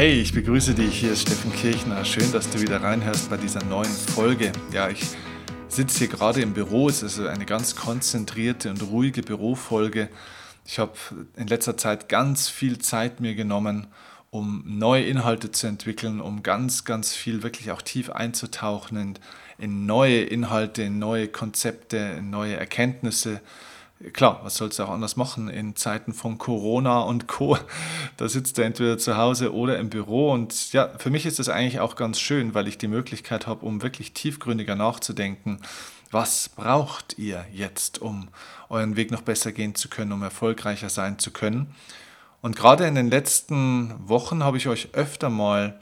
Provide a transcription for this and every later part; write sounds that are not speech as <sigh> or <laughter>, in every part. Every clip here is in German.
Hey, ich begrüße dich. Hier ist Steffen Kirchner. Schön, dass du wieder reinhörst bei dieser neuen Folge. Ja, ich sitze hier gerade im Büro. Es ist eine ganz konzentrierte und ruhige Bürofolge. Ich habe in letzter Zeit ganz viel Zeit mir genommen, um neue Inhalte zu entwickeln, um ganz, ganz viel wirklich auch tief einzutauchen in, in neue Inhalte, in neue Konzepte, in neue Erkenntnisse klar, was sollst du auch anders machen in Zeiten von Corona und Co. Da sitzt du entweder zu Hause oder im Büro. Und ja, für mich ist das eigentlich auch ganz schön, weil ich die Möglichkeit habe, um wirklich tiefgründiger nachzudenken. Was braucht ihr jetzt, um euren Weg noch besser gehen zu können, um erfolgreicher sein zu können? Und gerade in den letzten Wochen habe ich euch öfter mal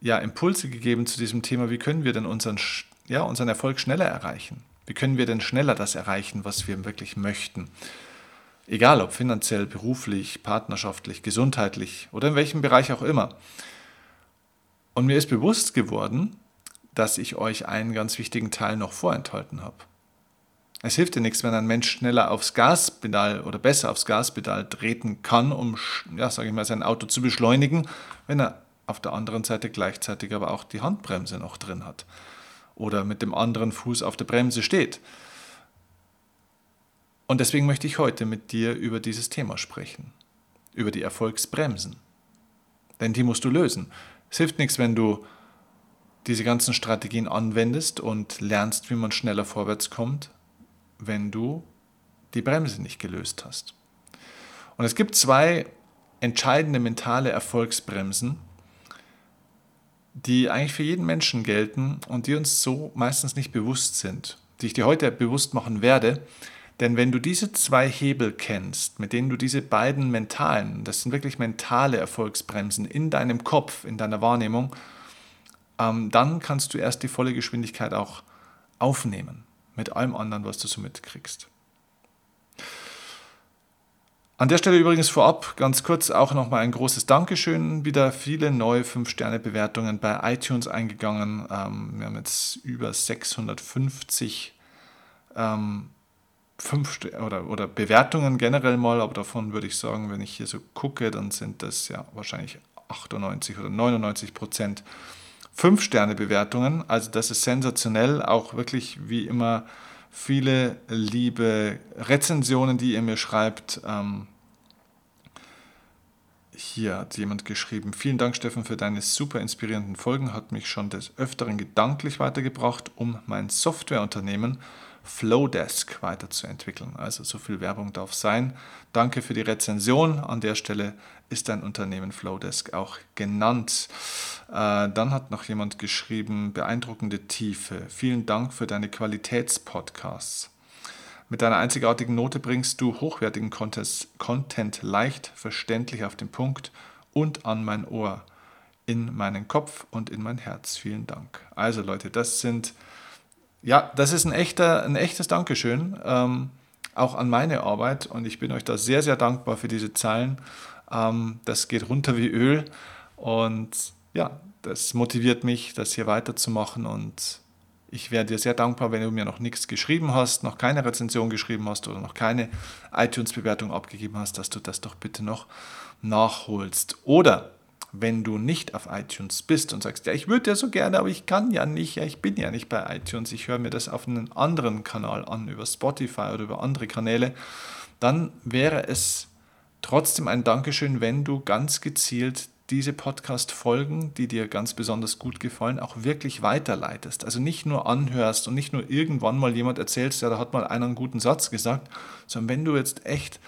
ja, Impulse gegeben zu diesem Thema, wie können wir denn unseren, ja, unseren Erfolg schneller erreichen? Wie können wir denn schneller das erreichen, was wir wirklich möchten? Egal ob finanziell, beruflich, partnerschaftlich, gesundheitlich oder in welchem Bereich auch immer. Und mir ist bewusst geworden, dass ich euch einen ganz wichtigen Teil noch vorenthalten habe. Es hilft dir nichts, wenn ein Mensch schneller aufs Gaspedal oder besser aufs Gaspedal treten kann, um, ja, sage ich mal, sein Auto zu beschleunigen, wenn er auf der anderen Seite gleichzeitig aber auch die Handbremse noch drin hat oder mit dem anderen Fuß auf der Bremse steht. Und deswegen möchte ich heute mit dir über dieses Thema sprechen, über die Erfolgsbremsen. Denn die musst du lösen. Es hilft nichts, wenn du diese ganzen Strategien anwendest und lernst, wie man schneller vorwärts kommt, wenn du die Bremse nicht gelöst hast. Und es gibt zwei entscheidende mentale Erfolgsbremsen, die eigentlich für jeden Menschen gelten und die uns so meistens nicht bewusst sind, die ich dir heute bewusst machen werde. Denn wenn du diese zwei Hebel kennst, mit denen du diese beiden mentalen, das sind wirklich mentale Erfolgsbremsen in deinem Kopf, in deiner Wahrnehmung, ähm, dann kannst du erst die volle Geschwindigkeit auch aufnehmen mit allem anderen, was du so mitkriegst. An der Stelle übrigens vorab ganz kurz auch nochmal ein großes Dankeschön. Wieder viele neue 5-Sterne-Bewertungen bei iTunes eingegangen. Ähm, wir haben jetzt über 650 ähm, fünf oder, oder Bewertungen generell mal, aber davon würde ich sagen, wenn ich hier so gucke, dann sind das ja wahrscheinlich 98 oder 99 Prozent 5-Sterne-Bewertungen. Also das ist sensationell, auch wirklich wie immer viele liebe Rezensionen, die ihr mir schreibt. Ähm, hier hat jemand geschrieben, vielen Dank Steffen für deine super inspirierenden Folgen, hat mich schon des Öfteren gedanklich weitergebracht, um mein Softwareunternehmen Flowdesk weiterzuentwickeln. Also so viel Werbung darf sein. Danke für die Rezension. An der Stelle ist dein Unternehmen Flowdesk auch genannt. Äh, dann hat noch jemand geschrieben, beeindruckende Tiefe. Vielen Dank für deine Qualitätspodcasts. Mit deiner einzigartigen Note bringst du hochwertigen Content leicht verständlich auf den Punkt und an mein Ohr, in meinen Kopf und in mein Herz. Vielen Dank. Also Leute, das sind ja, das ist ein, echter, ein echtes Dankeschön, ähm, auch an meine Arbeit. Und ich bin euch da sehr, sehr dankbar für diese Zeilen. Ähm, das geht runter wie Öl. Und ja, das motiviert mich, das hier weiterzumachen. Und ich wäre dir sehr dankbar, wenn du mir noch nichts geschrieben hast, noch keine Rezension geschrieben hast oder noch keine iTunes-Bewertung abgegeben hast, dass du das doch bitte noch nachholst. Oder wenn du nicht auf iTunes bist und sagst, ja, ich würde ja so gerne, aber ich kann ja nicht, ja, ich bin ja nicht bei iTunes, ich höre mir das auf einem anderen Kanal an, über Spotify oder über andere Kanäle, dann wäre es trotzdem ein Dankeschön, wenn du ganz gezielt diese Podcast-Folgen, die dir ganz besonders gut gefallen, auch wirklich weiterleitest. Also nicht nur anhörst und nicht nur irgendwann mal jemand erzählst, ja, da hat mal einer einen guten Satz gesagt, sondern wenn du jetzt echt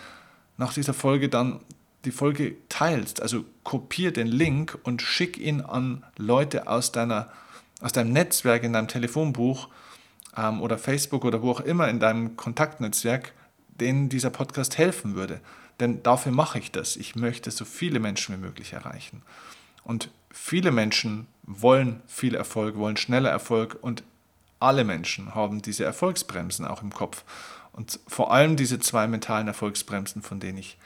nach dieser Folge dann die Folge teilst, also kopier den Link und schick ihn an Leute aus, deiner, aus deinem Netzwerk, in deinem Telefonbuch ähm, oder Facebook oder wo auch immer in deinem Kontaktnetzwerk, denen dieser Podcast helfen würde. Denn dafür mache ich das. Ich möchte so viele Menschen wie möglich erreichen. Und viele Menschen wollen viel Erfolg, wollen schneller Erfolg und alle Menschen haben diese Erfolgsbremsen auch im Kopf. Und vor allem diese zwei mentalen Erfolgsbremsen, von denen ich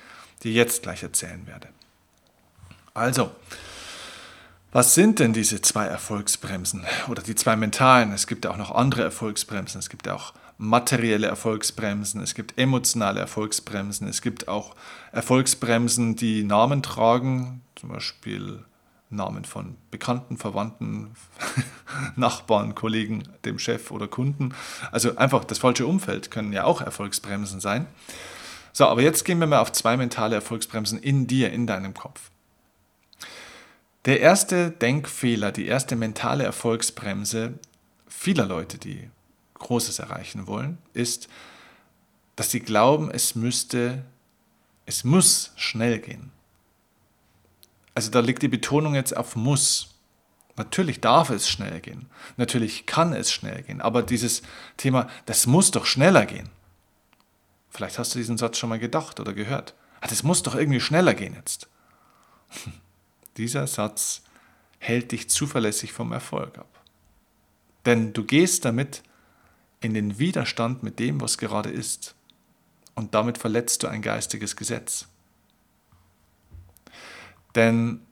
dir jetzt gleich erzählen werde. Also, was sind denn diese zwei Erfolgsbremsen oder die zwei mentalen? Es gibt ja auch noch andere Erfolgsbremsen. Es gibt ja auch materielle Erfolgsbremsen, es gibt emotionale Erfolgsbremsen, es gibt auch Erfolgsbremsen, die Namen tragen, zum Beispiel Namen von Bekannten, Verwandten, <laughs> Nachbarn, Kollegen, dem Chef oder Kunden. Also einfach das falsche Umfeld können ja auch Erfolgsbremsen sein. So, aber jetzt gehen wir mal auf zwei mentale Erfolgsbremsen in dir, in deinem Kopf. Der erste Denkfehler, die erste mentale Erfolgsbremse vieler Leute, die Großes erreichen wollen, ist, dass sie glauben, es müsste, es muss schnell gehen. Also da liegt die Betonung jetzt auf muss. Natürlich darf es schnell gehen. Natürlich kann es schnell gehen. Aber dieses Thema, das muss doch schneller gehen. Vielleicht hast du diesen Satz schon mal gedacht oder gehört. Ah, das muss doch irgendwie schneller gehen jetzt. <laughs> Dieser Satz hält dich zuverlässig vom Erfolg ab. Denn du gehst damit in den Widerstand mit dem, was gerade ist. Und damit verletzt du ein geistiges Gesetz. Denn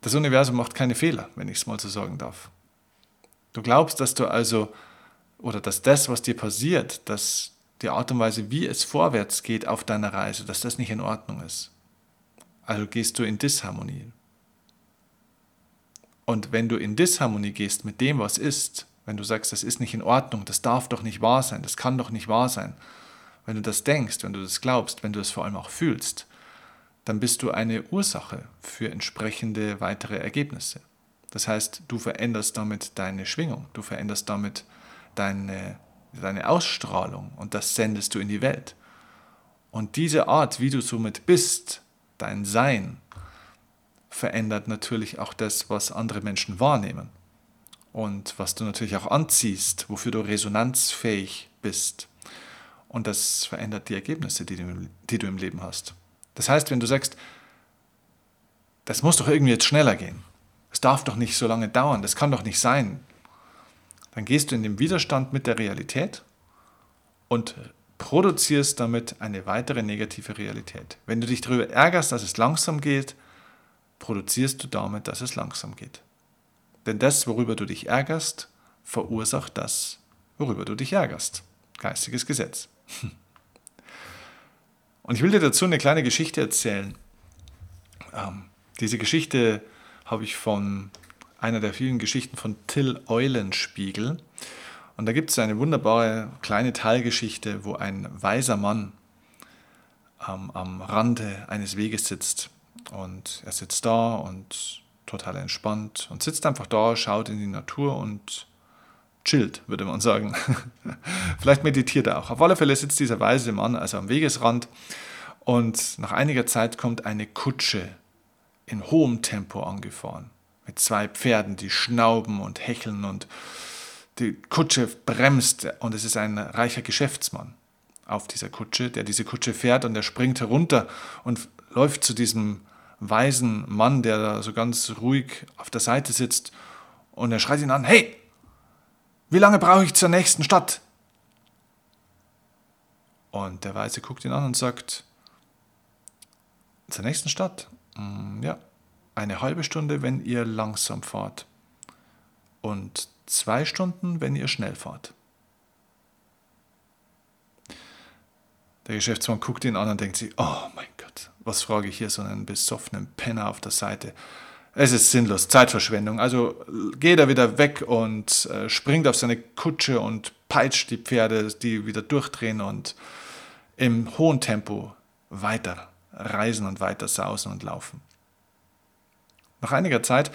das Universum macht keine Fehler, wenn ich es mal so sagen darf. Du glaubst, dass du also, oder dass das, was dir passiert, dass die Art und Weise, wie es vorwärts geht auf deiner Reise, dass das nicht in Ordnung ist. Also gehst du in Disharmonie. Und wenn du in Disharmonie gehst mit dem, was ist, wenn du sagst, das ist nicht in Ordnung, das darf doch nicht wahr sein, das kann doch nicht wahr sein, wenn du das denkst, wenn du das glaubst, wenn du es vor allem auch fühlst, dann bist du eine Ursache für entsprechende weitere Ergebnisse. Das heißt, du veränderst damit deine Schwingung, du veränderst damit deine, deine Ausstrahlung und das sendest du in die Welt. Und diese Art, wie du somit bist, dein Sein, verändert natürlich auch das, was andere Menschen wahrnehmen. Und was du natürlich auch anziehst, wofür du resonanzfähig bist. Und das verändert die Ergebnisse, die du, die du im Leben hast. Das heißt, wenn du sagst, das muss doch irgendwie jetzt schneller gehen, es darf doch nicht so lange dauern, das kann doch nicht sein, dann gehst du in den Widerstand mit der Realität und produzierst damit eine weitere negative Realität. Wenn du dich darüber ärgerst, dass es langsam geht, produzierst du damit, dass es langsam geht. Denn das, worüber du dich ärgerst, verursacht das, worüber du dich ärgerst. Geistiges Gesetz. <laughs> Und ich will dir dazu eine kleine Geschichte erzählen. Ähm, diese Geschichte habe ich von einer der vielen Geschichten von Till Eulenspiegel. Und da gibt es eine wunderbare kleine Teilgeschichte, wo ein weiser Mann ähm, am Rande eines Weges sitzt. Und er sitzt da und total entspannt und sitzt einfach da, schaut in die Natur und chillt, würde man sagen. <laughs> Vielleicht meditiert er auch. Auf alle Fälle sitzt dieser weise Mann also am Wegesrand und nach einiger Zeit kommt eine Kutsche in hohem Tempo angefahren. Mit zwei Pferden, die schnauben und hecheln und die Kutsche bremst und es ist ein reicher Geschäftsmann auf dieser Kutsche, der diese Kutsche fährt und er springt herunter und läuft zu diesem weisen Mann, der da so ganz ruhig auf der Seite sitzt und er schreit ihn an, hey, wie lange brauche ich zur nächsten Stadt? Und der Weise guckt ihn an und sagt, zur nächsten Stadt? Mm, ja, eine halbe Stunde, wenn ihr langsam fahrt. Und zwei Stunden, wenn ihr schnell fahrt. Der Geschäftsmann guckt ihn an und denkt sich, oh mein Gott, was frage ich hier so einen besoffenen Penner auf der Seite? Es ist sinnlos, Zeitverschwendung. Also geht er wieder weg und äh, springt auf seine Kutsche und peitscht die Pferde, die wieder durchdrehen und im hohen Tempo weiter reisen und weiter sausen und laufen. Nach einiger Zeit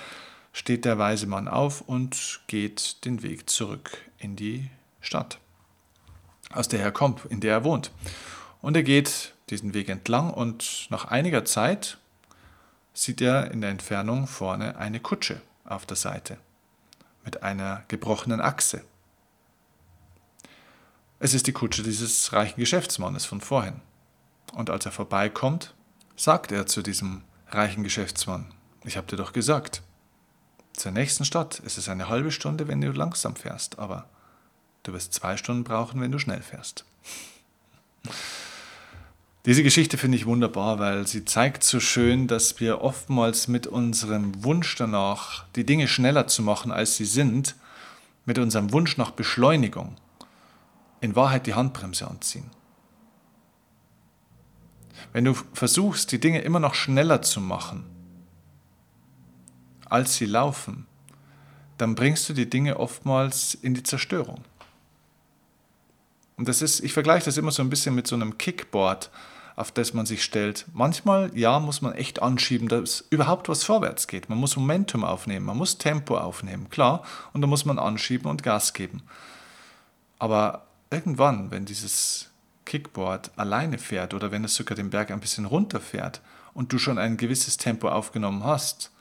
steht der weise Mann auf und geht den Weg zurück in die Stadt, aus der er kommt, in der er wohnt. Und er geht diesen Weg entlang und nach einiger Zeit sieht er in der Entfernung vorne eine Kutsche auf der Seite mit einer gebrochenen Achse. Es ist die Kutsche dieses reichen Geschäftsmannes von vorhin. Und als er vorbeikommt, sagt er zu diesem reichen Geschäftsmann, ich habe dir doch gesagt, zur nächsten Stadt ist es eine halbe Stunde, wenn du langsam fährst, aber du wirst zwei Stunden brauchen, wenn du schnell fährst. Diese Geschichte finde ich wunderbar, weil sie zeigt so schön, dass wir oftmals mit unserem Wunsch danach, die Dinge schneller zu machen, als sie sind, mit unserem Wunsch nach Beschleunigung, in Wahrheit die Handbremse anziehen. Wenn du versuchst, die Dinge immer noch schneller zu machen, als sie laufen, dann bringst du die Dinge oftmals in die Zerstörung. Und das ist, ich vergleiche das immer so ein bisschen mit so einem Kickboard, auf das man sich stellt. Manchmal, ja, muss man echt anschieben, dass überhaupt was vorwärts geht. Man muss Momentum aufnehmen, man muss Tempo aufnehmen, klar, und da muss man anschieben und Gas geben. Aber irgendwann, wenn dieses Kickboard alleine fährt oder wenn es sogar den Berg ein bisschen runterfährt und du schon ein gewisses Tempo aufgenommen hast,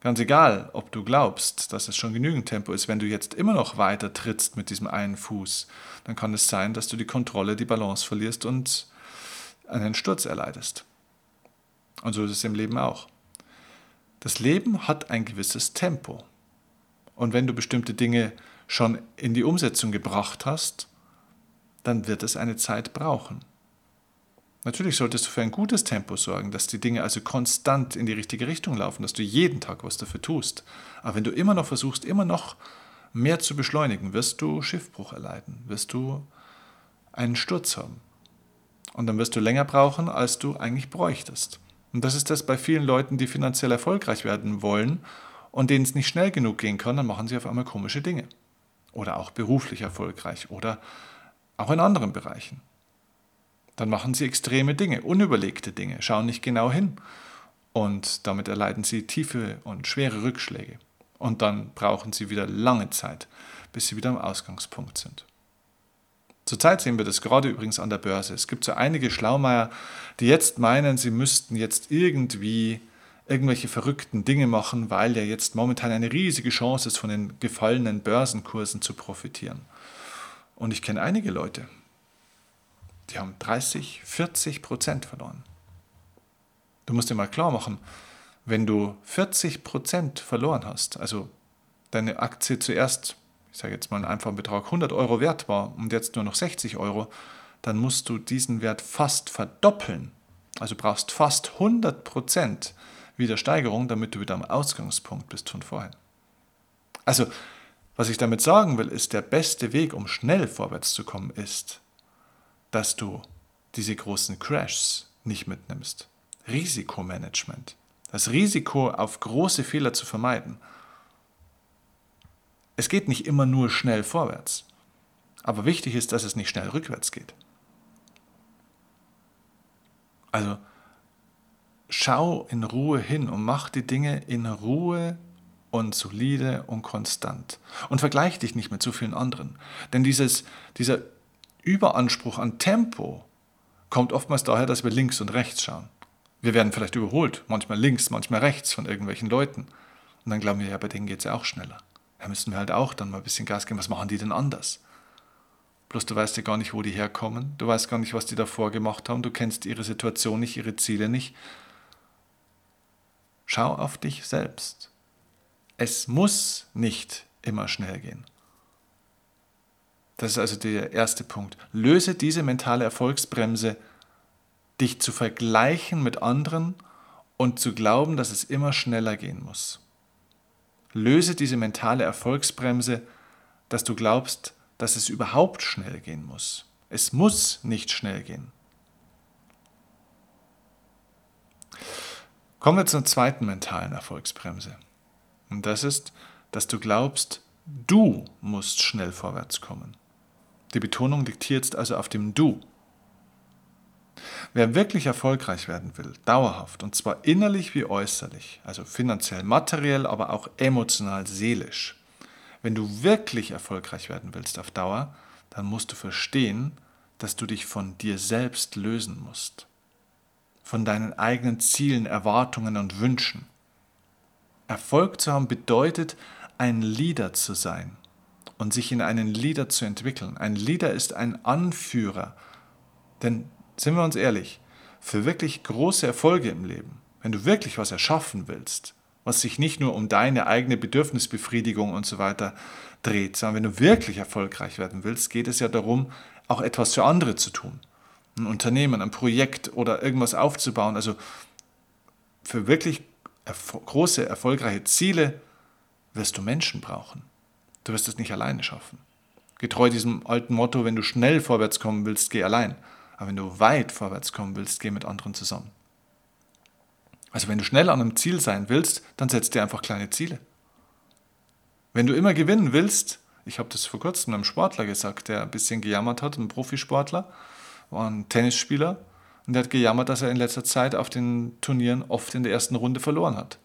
Ganz egal, ob du glaubst, dass es schon genügend Tempo ist, wenn du jetzt immer noch weiter trittst mit diesem einen Fuß, dann kann es sein, dass du die Kontrolle, die Balance verlierst und einen Sturz erleidest. Und so ist es im Leben auch. Das Leben hat ein gewisses Tempo. Und wenn du bestimmte Dinge schon in die Umsetzung gebracht hast, dann wird es eine Zeit brauchen. Natürlich solltest du für ein gutes Tempo sorgen, dass die Dinge also konstant in die richtige Richtung laufen, dass du jeden Tag was dafür tust. Aber wenn du immer noch versuchst, immer noch mehr zu beschleunigen, wirst du Schiffbruch erleiden, wirst du einen Sturz haben. Und dann wirst du länger brauchen, als du eigentlich bräuchtest. Und das ist das bei vielen Leuten, die finanziell erfolgreich werden wollen und denen es nicht schnell genug gehen kann, dann machen sie auf einmal komische Dinge. Oder auch beruflich erfolgreich oder auch in anderen Bereichen. Dann machen sie extreme Dinge, unüberlegte Dinge, schauen nicht genau hin. Und damit erleiden sie tiefe und schwere Rückschläge. Und dann brauchen sie wieder lange Zeit, bis sie wieder am Ausgangspunkt sind. Zurzeit sehen wir das gerade übrigens an der Börse. Es gibt so einige Schlaumeier, die jetzt meinen, sie müssten jetzt irgendwie irgendwelche verrückten Dinge machen, weil ja jetzt momentan eine riesige Chance ist, von den gefallenen Börsenkursen zu profitieren. Und ich kenne einige Leute, die haben 30, 40 Prozent verloren. Du musst dir mal klar machen, wenn du 40 Prozent verloren hast, also deine Aktie zuerst, ich sage jetzt mal einen einfachen Betrag, 100 Euro wert war und jetzt nur noch 60 Euro, dann musst du diesen Wert fast verdoppeln. Also brauchst fast 100 Prozent wieder Steigerung, damit du wieder am Ausgangspunkt bist von vorhin. Also, was ich damit sagen will, ist, der beste Weg, um schnell vorwärts zu kommen, ist, dass du diese großen Crashs nicht mitnimmst. Risikomanagement. Das Risiko, auf große Fehler zu vermeiden. Es geht nicht immer nur schnell vorwärts. Aber wichtig ist, dass es nicht schnell rückwärts geht. Also schau in Ruhe hin und mach die Dinge in Ruhe und solide und konstant. Und vergleich dich nicht mit zu vielen anderen. Denn dieses, dieser Überanspruch an Tempo kommt oftmals daher, dass wir links und rechts schauen. Wir werden vielleicht überholt, manchmal links, manchmal rechts von irgendwelchen Leuten. Und dann glauben wir, ja, bei denen geht es ja auch schneller. Da müssen wir halt auch dann mal ein bisschen Gas geben. Was machen die denn anders? Bloß du weißt ja gar nicht, wo die herkommen. Du weißt gar nicht, was die davor gemacht haben. Du kennst ihre Situation nicht, ihre Ziele nicht. Schau auf dich selbst. Es muss nicht immer schnell gehen. Das ist also der erste Punkt. Löse diese mentale Erfolgsbremse, dich zu vergleichen mit anderen und zu glauben, dass es immer schneller gehen muss. Löse diese mentale Erfolgsbremse, dass du glaubst, dass es überhaupt schnell gehen muss. Es muss nicht schnell gehen. Kommen wir zur zweiten mentalen Erfolgsbremse. Und das ist, dass du glaubst, du musst schnell vorwärts kommen. Die Betonung liegt hier jetzt also auf dem Du. Wer wirklich erfolgreich werden will, dauerhaft, und zwar innerlich wie äußerlich, also finanziell, materiell, aber auch emotional, seelisch, wenn du wirklich erfolgreich werden willst auf Dauer, dann musst du verstehen, dass du dich von dir selbst lösen musst. Von deinen eigenen Zielen, Erwartungen und Wünschen. Erfolg zu haben bedeutet, ein Leader zu sein und sich in einen Leader zu entwickeln. Ein Leader ist ein Anführer. Denn, sind wir uns ehrlich, für wirklich große Erfolge im Leben, wenn du wirklich was erschaffen willst, was sich nicht nur um deine eigene Bedürfnisbefriedigung und so weiter dreht, sondern wenn du wirklich erfolgreich werden willst, geht es ja darum, auch etwas für andere zu tun. Ein Unternehmen, ein Projekt oder irgendwas aufzubauen. Also für wirklich erfo große, erfolgreiche Ziele wirst du Menschen brauchen. Du wirst es nicht alleine schaffen. Getreu diesem alten Motto, wenn du schnell vorwärts kommen willst, geh allein. Aber wenn du weit vorwärts kommen willst, geh mit anderen zusammen. Also wenn du schnell an einem Ziel sein willst, dann setz dir einfach kleine Ziele. Wenn du immer gewinnen willst, ich habe das vor kurzem einem Sportler gesagt, der ein bisschen gejammert hat, ein Profisportler, war ein Tennisspieler und der hat gejammert, dass er in letzter Zeit auf den Turnieren oft in der ersten Runde verloren hat.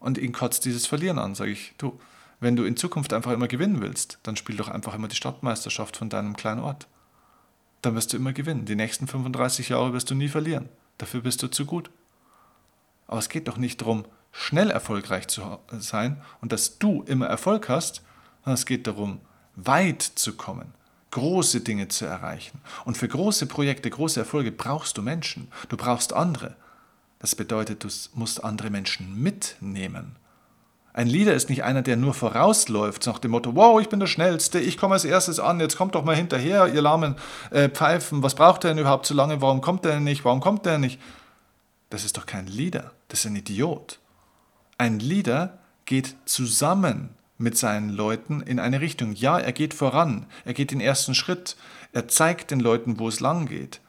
Und ihn kotzt dieses Verlieren an, sage ich, du, wenn du in Zukunft einfach immer gewinnen willst, dann spiel doch einfach immer die Stadtmeisterschaft von deinem kleinen Ort. Dann wirst du immer gewinnen. Die nächsten 35 Jahre wirst du nie verlieren. Dafür bist du zu gut. Aber es geht doch nicht darum, schnell erfolgreich zu sein und dass du immer Erfolg hast, sondern es geht darum, weit zu kommen, große Dinge zu erreichen. Und für große Projekte, große Erfolge brauchst du Menschen. Du brauchst andere. Das bedeutet, du musst andere Menschen mitnehmen. Ein Leader ist nicht einer, der nur vorausläuft, nach dem Motto, wow, ich bin der Schnellste, ich komme als erstes an, jetzt kommt doch mal hinterher, ihr lahmen äh, Pfeifen, was braucht er denn überhaupt so lange, warum kommt er denn nicht, warum kommt er nicht? Das ist doch kein Leader, das ist ein Idiot. Ein Leader geht zusammen mit seinen Leuten in eine Richtung. Ja, er geht voran, er geht den ersten Schritt, er zeigt den Leuten, wo es lang geht.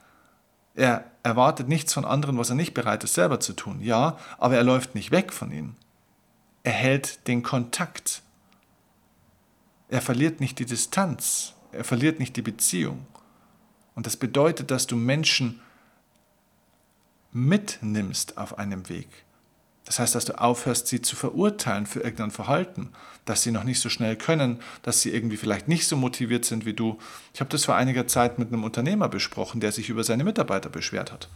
Er erwartet nichts von anderen, was er nicht bereit ist, selber zu tun. Ja, aber er läuft nicht weg von ihnen. Er hält den Kontakt. Er verliert nicht die Distanz. Er verliert nicht die Beziehung. Und das bedeutet, dass du Menschen mitnimmst auf einem Weg. Das heißt, dass du aufhörst, sie zu verurteilen für irgendein Verhalten, dass sie noch nicht so schnell können, dass sie irgendwie vielleicht nicht so motiviert sind wie du. Ich habe das vor einiger Zeit mit einem Unternehmer besprochen, der sich über seine Mitarbeiter beschwert hat.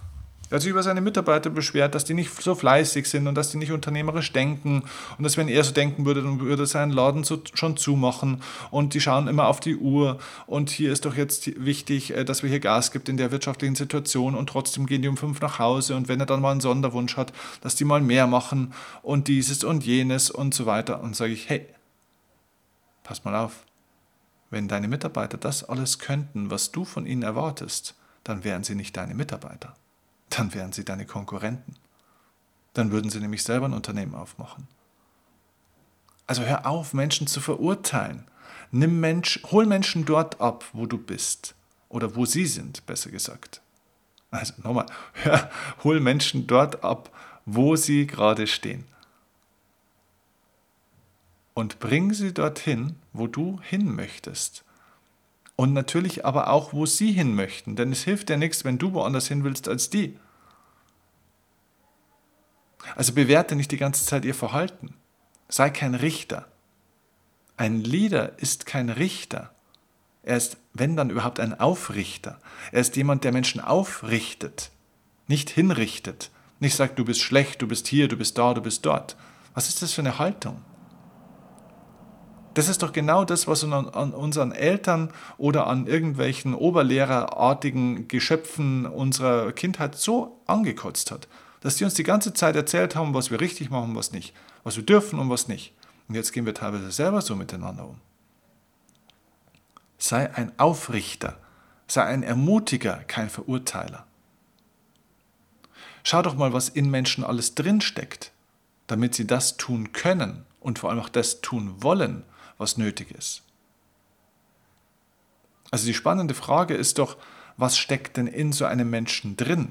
Er sich über seine Mitarbeiter beschwert, dass die nicht so fleißig sind und dass die nicht unternehmerisch denken und dass wenn er so denken würde, dann würde sein Laden so schon zumachen und die schauen immer auf die Uhr und hier ist doch jetzt wichtig, äh, dass wir hier Gas gibt in der wirtschaftlichen Situation und trotzdem gehen die um fünf nach Hause und wenn er dann mal einen Sonderwunsch hat, dass die mal mehr machen und dieses und jenes und so weiter und sage ich, hey, pass mal auf, wenn deine Mitarbeiter das alles könnten, was du von ihnen erwartest, dann wären sie nicht deine Mitarbeiter dann wären sie deine Konkurrenten. Dann würden sie nämlich selber ein Unternehmen aufmachen. Also hör auf, Menschen zu verurteilen. Nimm Mensch, hol Menschen dort ab, wo du bist. Oder wo sie sind, besser gesagt. Also nochmal, <laughs> hör, hol Menschen dort ab, wo sie gerade stehen. Und bring sie dorthin, wo du hin möchtest. Und natürlich aber auch, wo sie hin möchten. Denn es hilft ja nichts, wenn du woanders hin willst als die. Also bewerte nicht die ganze Zeit ihr Verhalten. Sei kein Richter. Ein Leader ist kein Richter. Er ist, wenn dann überhaupt, ein Aufrichter. Er ist jemand, der Menschen aufrichtet, nicht hinrichtet. Nicht sagt, du bist schlecht, du bist hier, du bist da, du bist dort. Was ist das für eine Haltung? Das ist doch genau das, was an, an unseren Eltern oder an irgendwelchen oberlehrerartigen Geschöpfen unserer Kindheit so angekotzt hat dass die uns die ganze Zeit erzählt haben, was wir richtig machen was nicht, was wir dürfen und was nicht. Und jetzt gehen wir teilweise selber so miteinander um. Sei ein Aufrichter, sei ein Ermutiger, kein Verurteiler. Schau doch mal, was in Menschen alles drinsteckt, damit sie das tun können und vor allem auch das tun wollen, was nötig ist. Also die spannende Frage ist doch, was steckt denn in so einem Menschen drin?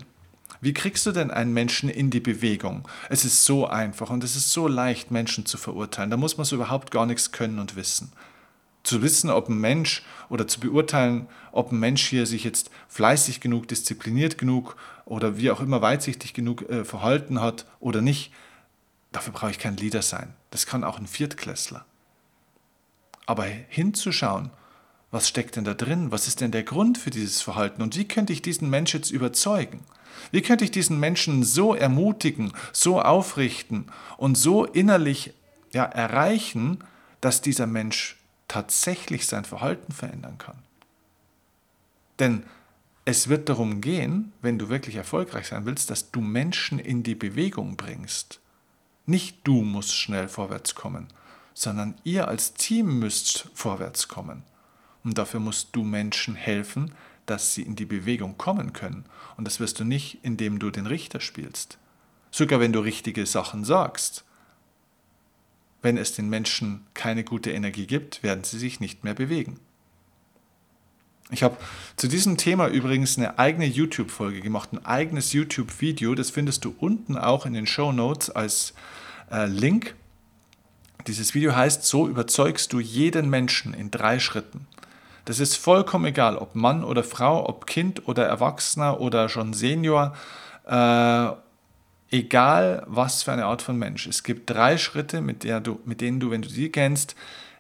Wie kriegst du denn einen Menschen in die Bewegung? Es ist so einfach und es ist so leicht, Menschen zu verurteilen. Da muss man so überhaupt gar nichts können und wissen. Zu wissen, ob ein Mensch oder zu beurteilen, ob ein Mensch hier sich jetzt fleißig genug, diszipliniert genug oder wie auch immer weitsichtig genug äh, verhalten hat oder nicht, dafür brauche ich kein Leader sein. Das kann auch ein Viertklässler. Aber hinzuschauen, was steckt denn da drin? Was ist denn der Grund für dieses Verhalten? Und wie könnte ich diesen Mensch jetzt überzeugen? Wie könnte ich diesen Menschen so ermutigen, so aufrichten und so innerlich ja, erreichen, dass dieser Mensch tatsächlich sein Verhalten verändern kann? Denn es wird darum gehen, wenn du wirklich erfolgreich sein willst, dass du Menschen in die Bewegung bringst. Nicht du musst schnell vorwärts kommen, sondern ihr als Team müsst vorwärts kommen. Und dafür musst du Menschen helfen, dass sie in die Bewegung kommen können. Und das wirst du nicht, indem du den Richter spielst. Sogar wenn du richtige Sachen sagst. Wenn es den Menschen keine gute Energie gibt, werden sie sich nicht mehr bewegen. Ich habe zu diesem Thema übrigens eine eigene YouTube-Folge gemacht, ein eigenes YouTube-Video. Das findest du unten auch in den Show Notes als äh, Link. Dieses Video heißt, so überzeugst du jeden Menschen in drei Schritten. Das ist vollkommen egal, ob Mann oder Frau, ob Kind oder Erwachsener oder schon Senior. Äh, egal was für eine Art von Mensch. Es gibt drei Schritte, mit, du, mit denen du, wenn du sie kennst,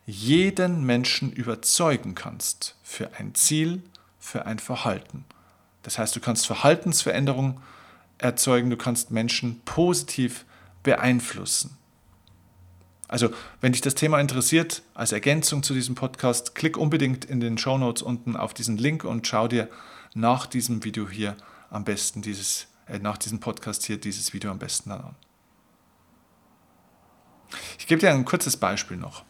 jeden Menschen überzeugen kannst für ein Ziel, für ein Verhalten. Das heißt, du kannst Verhaltensveränderungen erzeugen, du kannst Menschen positiv beeinflussen. Also, wenn dich das Thema interessiert, als Ergänzung zu diesem Podcast, klick unbedingt in den Show Notes unten auf diesen Link und schau dir nach diesem Video hier am besten dieses, äh, nach diesem Podcast hier dieses Video am besten an. Ich gebe dir ein kurzes Beispiel noch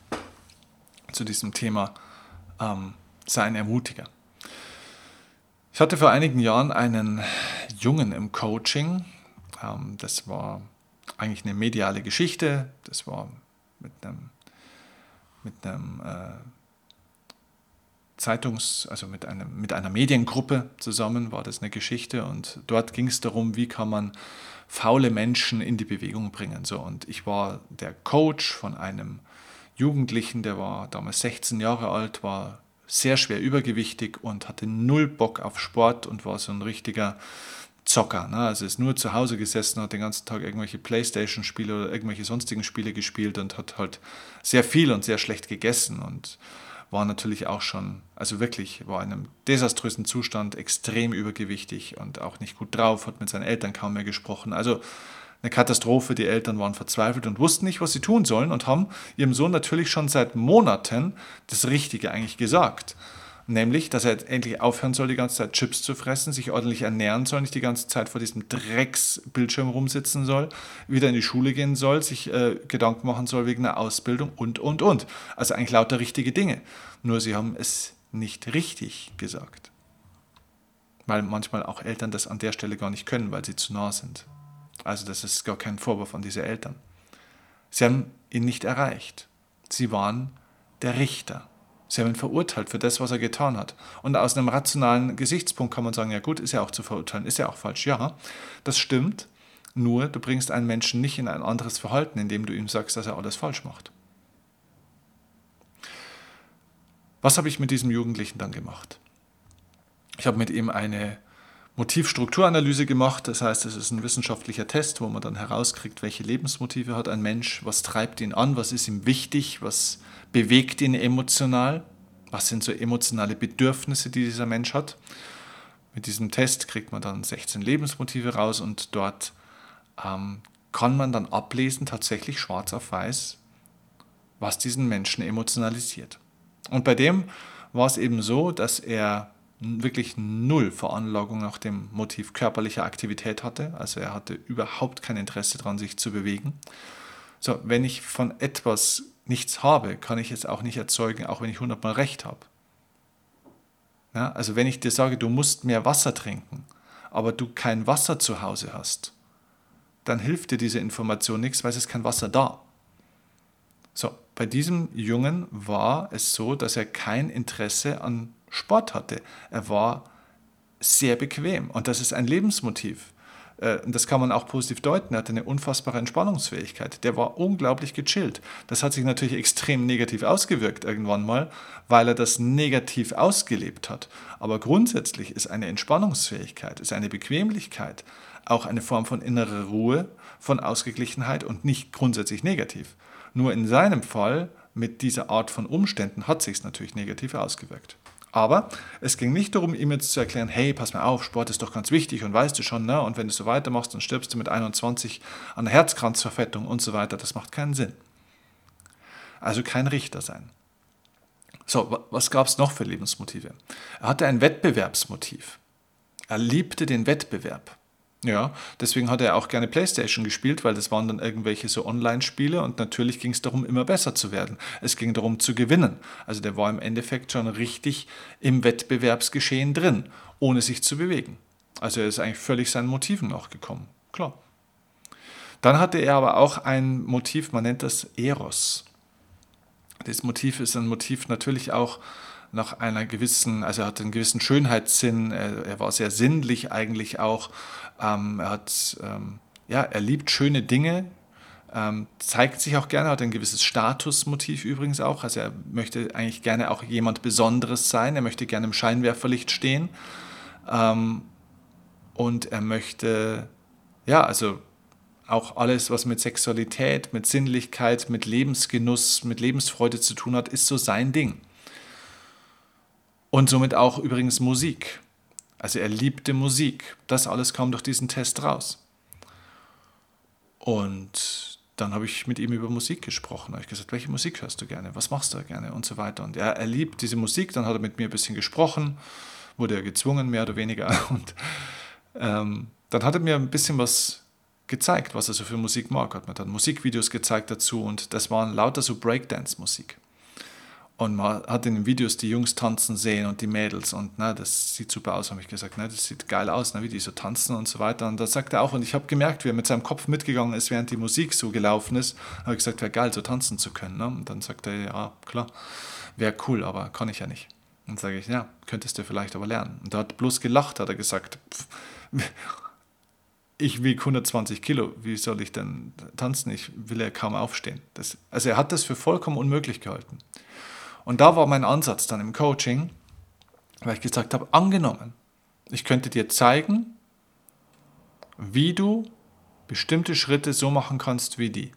zu diesem Thema ähm, sei ein Ermutiger. Ich hatte vor einigen Jahren einen Jungen im Coaching. Ähm, das war eigentlich eine mediale Geschichte. Das war mit einem, mit einem äh, Zeitungs-, also mit, einem, mit einer Mediengruppe zusammen war das eine Geschichte und dort ging es darum, wie kann man faule Menschen in die Bewegung bringen. So, und ich war der Coach von einem Jugendlichen, der war damals 16 Jahre alt, war sehr schwer übergewichtig und hatte null Bock auf Sport und war so ein richtiger Zocker. Ne? Also ist nur zu Hause gesessen, hat den ganzen Tag irgendwelche Playstation-Spiele oder irgendwelche sonstigen Spiele gespielt und hat halt sehr viel und sehr schlecht gegessen und war natürlich auch schon, also wirklich, war in einem desaströsen Zustand, extrem übergewichtig und auch nicht gut drauf, hat mit seinen Eltern kaum mehr gesprochen. Also eine Katastrophe. Die Eltern waren verzweifelt und wussten nicht, was sie tun sollen und haben ihrem Sohn natürlich schon seit Monaten das Richtige eigentlich gesagt. Nämlich, dass er endlich aufhören soll, die ganze Zeit Chips zu fressen, sich ordentlich ernähren soll, nicht die ganze Zeit vor diesem Drecksbildschirm rumsitzen soll, wieder in die Schule gehen soll, sich äh, Gedanken machen soll wegen einer Ausbildung und, und, und. Also eigentlich lauter richtige Dinge. Nur sie haben es nicht richtig gesagt. Weil manchmal auch Eltern das an der Stelle gar nicht können, weil sie zu nah sind. Also das ist gar kein Vorwurf an diese Eltern. Sie haben ihn nicht erreicht. Sie waren der Richter. Sie haben ihn verurteilt für das, was er getan hat. Und aus einem rationalen Gesichtspunkt kann man sagen, ja gut, ist ja auch zu verurteilen, ist ja auch falsch. Ja, das stimmt. Nur du bringst einen Menschen nicht in ein anderes Verhalten, indem du ihm sagst, dass er alles falsch macht. Was habe ich mit diesem Jugendlichen dann gemacht? Ich habe mit ihm eine Motivstrukturanalyse gemacht. Das heißt, es ist ein wissenschaftlicher Test, wo man dann herauskriegt, welche Lebensmotive hat ein Mensch, was treibt ihn an, was ist ihm wichtig, was bewegt ihn emotional, was sind so emotionale Bedürfnisse, die dieser Mensch hat. Mit diesem Test kriegt man dann 16 Lebensmotive raus und dort ähm, kann man dann ablesen, tatsächlich schwarz auf weiß, was diesen Menschen emotionalisiert. Und bei dem war es eben so, dass er wirklich null Veranlagung nach dem Motiv körperlicher Aktivität hatte. Also er hatte überhaupt kein Interesse daran, sich zu bewegen. So, wenn ich von etwas nichts habe, kann ich es auch nicht erzeugen, auch wenn ich hundertmal recht habe. Ja, also wenn ich dir sage, du musst mehr Wasser trinken, aber du kein Wasser zu Hause hast, dann hilft dir diese Information nichts, weil es ist kein Wasser da. So, bei diesem Jungen war es so, dass er kein Interesse an Sport hatte. Er war sehr bequem und das ist ein Lebensmotiv. Äh, und das kann man auch positiv deuten. Er hatte eine unfassbare Entspannungsfähigkeit. Der war unglaublich gechillt. Das hat sich natürlich extrem negativ ausgewirkt irgendwann mal, weil er das negativ ausgelebt hat. Aber grundsätzlich ist eine Entspannungsfähigkeit, ist eine Bequemlichkeit auch eine Form von innerer Ruhe, von Ausgeglichenheit und nicht grundsätzlich negativ. Nur in seinem Fall mit dieser Art von Umständen hat sich es natürlich negativ ausgewirkt. Aber es ging nicht darum, ihm jetzt zu erklären, hey, pass mal auf, Sport ist doch ganz wichtig und weißt du schon, ne? und wenn du so weitermachst, dann stirbst du mit 21 an Herzkranzverfettung und so weiter. Das macht keinen Sinn. Also kein Richter sein. So, was gab es noch für Lebensmotive? Er hatte ein Wettbewerbsmotiv. Er liebte den Wettbewerb. Ja, deswegen hat er auch gerne Playstation gespielt, weil das waren dann irgendwelche so Online-Spiele und natürlich ging es darum, immer besser zu werden. Es ging darum zu gewinnen. Also der war im Endeffekt schon richtig im Wettbewerbsgeschehen drin, ohne sich zu bewegen. Also er ist eigentlich völlig seinen Motiven nachgekommen. Klar. Dann hatte er aber auch ein Motiv, man nennt das Eros. Das Motiv ist ein Motiv natürlich auch nach einer gewissen, also er hatte einen gewissen Schönheitssinn, er, er war sehr sinnlich eigentlich auch. Ähm, er hat, ähm, ja, er liebt schöne Dinge, ähm, zeigt sich auch gerne, hat ein gewisses Statusmotiv übrigens auch. Also er möchte eigentlich gerne auch jemand Besonderes sein, er möchte gerne im Scheinwerferlicht stehen. Ähm, und er möchte, ja, also auch alles, was mit Sexualität, mit Sinnlichkeit, mit Lebensgenuss, mit Lebensfreude zu tun hat, ist so sein Ding. Und somit auch übrigens Musik. Also er liebte Musik. Das alles kam durch diesen Test raus. Und dann habe ich mit ihm über Musik gesprochen. Da habe ich gesagt, welche Musik hörst du gerne? Was machst du gerne? Und so weiter. Und er, er liebt diese Musik. Dann hat er mit mir ein bisschen gesprochen, wurde er gezwungen, mehr oder weniger. <laughs> Und ähm, dann hat er mir ein bisschen was gezeigt, was er so für Musik mag. Hat mir dann Musikvideos gezeigt dazu und das waren lauter so Breakdance-Musik. Und man hat in den Videos die Jungs tanzen sehen und die Mädels und na, das sieht super aus, habe ich gesagt. Ne, das sieht geil aus, ne, wie die so tanzen und so weiter. Und da sagt er auch, und ich habe gemerkt, wie er mit seinem Kopf mitgegangen ist, während die Musik so gelaufen ist. habe ich gesagt, wäre geil, so tanzen zu können. Ne? Und dann sagt er, ja, klar, wäre cool, aber kann ich ja nicht. Und sage ich, ja, könntest du vielleicht aber lernen. Und er hat bloß gelacht, hat er gesagt, pff, ich wiege 120 Kilo, wie soll ich denn tanzen? Ich will ja kaum aufstehen. Das, also er hat das für vollkommen unmöglich gehalten. Und da war mein Ansatz dann im Coaching, weil ich gesagt habe, angenommen, ich könnte dir zeigen, wie du bestimmte Schritte so machen kannst wie die.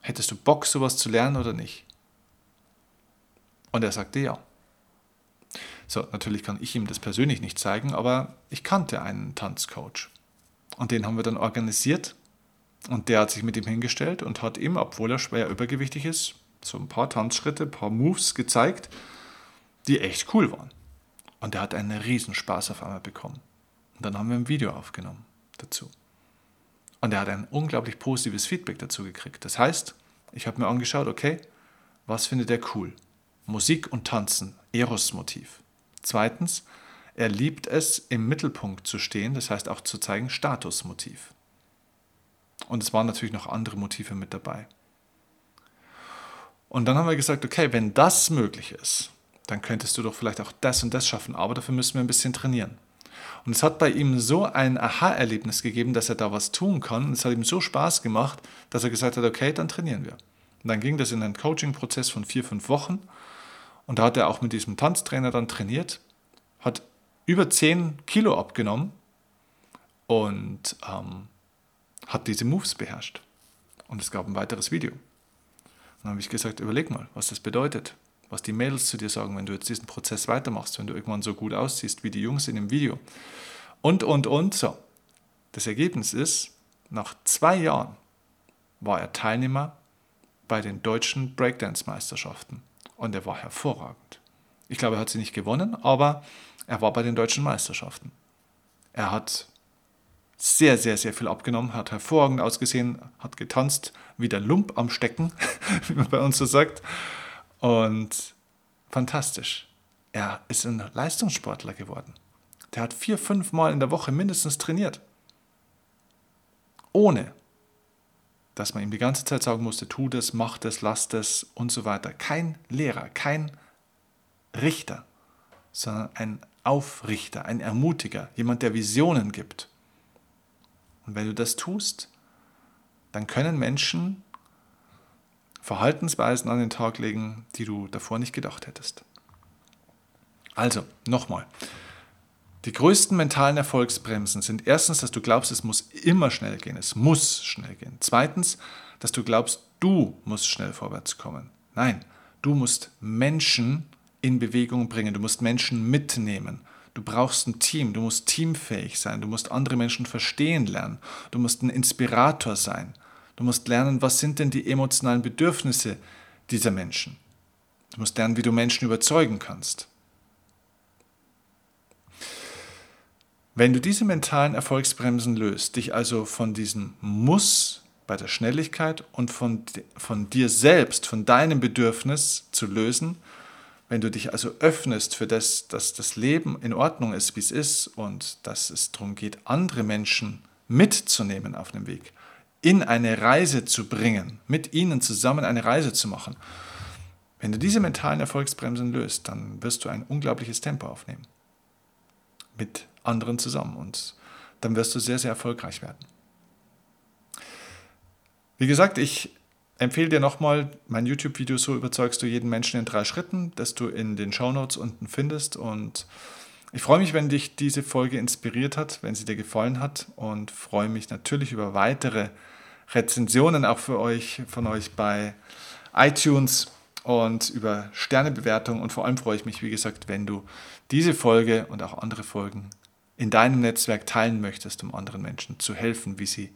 Hättest du Bock, sowas zu lernen oder nicht? Und er sagte ja. So, natürlich kann ich ihm das persönlich nicht zeigen, aber ich kannte einen Tanzcoach. Und den haben wir dann organisiert. Und der hat sich mit ihm hingestellt und hat ihm, obwohl er schwer übergewichtig ist, so ein paar Tanzschritte, ein paar Moves gezeigt, die echt cool waren. Und er hat einen riesen Spaß auf einmal bekommen. Und dann haben wir ein Video aufgenommen dazu. Und er hat ein unglaublich positives Feedback dazu gekriegt. Das heißt, ich habe mir angeschaut, okay, was findet er cool? Musik und Tanzen, Eros-Motiv. Zweitens, er liebt es, im Mittelpunkt zu stehen, das heißt auch zu zeigen, Statusmotiv. Und es waren natürlich noch andere Motive mit dabei. Und dann haben wir gesagt, okay, wenn das möglich ist, dann könntest du doch vielleicht auch das und das schaffen, aber dafür müssen wir ein bisschen trainieren. Und es hat bei ihm so ein Aha-Erlebnis gegeben, dass er da was tun kann. Und es hat ihm so Spaß gemacht, dass er gesagt hat, okay, dann trainieren wir. Und dann ging das in einen Coaching-Prozess von vier, fünf Wochen. Und da hat er auch mit diesem Tanztrainer dann trainiert, hat über zehn Kilo abgenommen und ähm, hat diese Moves beherrscht. Und es gab ein weiteres Video. Dann habe ich gesagt, überleg mal, was das bedeutet, was die Mädels zu dir sagen, wenn du jetzt diesen Prozess weitermachst, wenn du irgendwann so gut aussiehst wie die Jungs in dem Video. Und, und, und, so. Das Ergebnis ist, nach zwei Jahren war er Teilnehmer bei den deutschen Breakdance-Meisterschaften. Und er war hervorragend. Ich glaube, er hat sie nicht gewonnen, aber er war bei den deutschen Meisterschaften. Er hat sehr, sehr, sehr viel abgenommen, hat hervorragend ausgesehen, hat getanzt, wie der Lump am Stecken, <laughs> wie man bei uns so sagt. Und fantastisch. Er ist ein Leistungssportler geworden. Der hat vier, fünf Mal in der Woche mindestens trainiert. Ohne, dass man ihm die ganze Zeit sagen musste, tu das, mach das, lass das und so weiter. Kein Lehrer, kein Richter, sondern ein Aufrichter, ein Ermutiger, jemand, der Visionen gibt. Und wenn du das tust, dann können Menschen Verhaltensweisen an den Tag legen, die du davor nicht gedacht hättest. Also, nochmal. Die größten mentalen Erfolgsbremsen sind erstens, dass du glaubst, es muss immer schnell gehen. Es muss schnell gehen. Zweitens, dass du glaubst, du musst schnell vorwärts kommen. Nein, du musst Menschen in Bewegung bringen. Du musst Menschen mitnehmen. Du brauchst ein Team, du musst teamfähig sein, du musst andere Menschen verstehen lernen, du musst ein Inspirator sein, du musst lernen, was sind denn die emotionalen Bedürfnisse dieser Menschen. Du musst lernen, wie du Menschen überzeugen kannst. Wenn du diese mentalen Erfolgsbremsen löst, dich also von diesem Muss bei der Schnelligkeit und von, von dir selbst, von deinem Bedürfnis zu lösen, wenn du dich also öffnest für das, dass das Leben in Ordnung ist, wie es ist und dass es darum geht, andere Menschen mitzunehmen auf dem Weg, in eine Reise zu bringen, mit ihnen zusammen eine Reise zu machen, Wenn du diese mentalen Erfolgsbremsen löst, dann wirst du ein unglaubliches Tempo aufnehmen. Mit anderen zusammen und dann wirst du sehr, sehr erfolgreich werden. Wie gesagt, ich empfehle dir nochmal mein YouTube-Video So überzeugst du jeden Menschen in drei Schritten, das du in den Shownotes unten findest. Und ich freue mich, wenn dich diese Folge inspiriert hat, wenn sie dir gefallen hat und freue mich natürlich über weitere Rezensionen auch für euch, von euch bei iTunes und über Sternebewertung und vor allem freue ich mich, wie gesagt, wenn du diese Folge und auch andere Folgen in deinem Netzwerk teilen möchtest, um anderen Menschen zu helfen, wie sie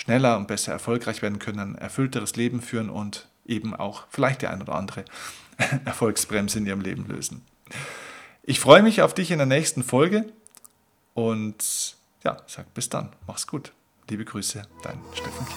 schneller und besser erfolgreich werden können, ein erfüllteres Leben führen und eben auch vielleicht die ein oder andere <laughs> Erfolgsbremse in ihrem Leben lösen. Ich freue mich auf dich in der nächsten Folge und ja, sag bis dann. Mach's gut. Liebe Grüße, dein Steffen Kiel.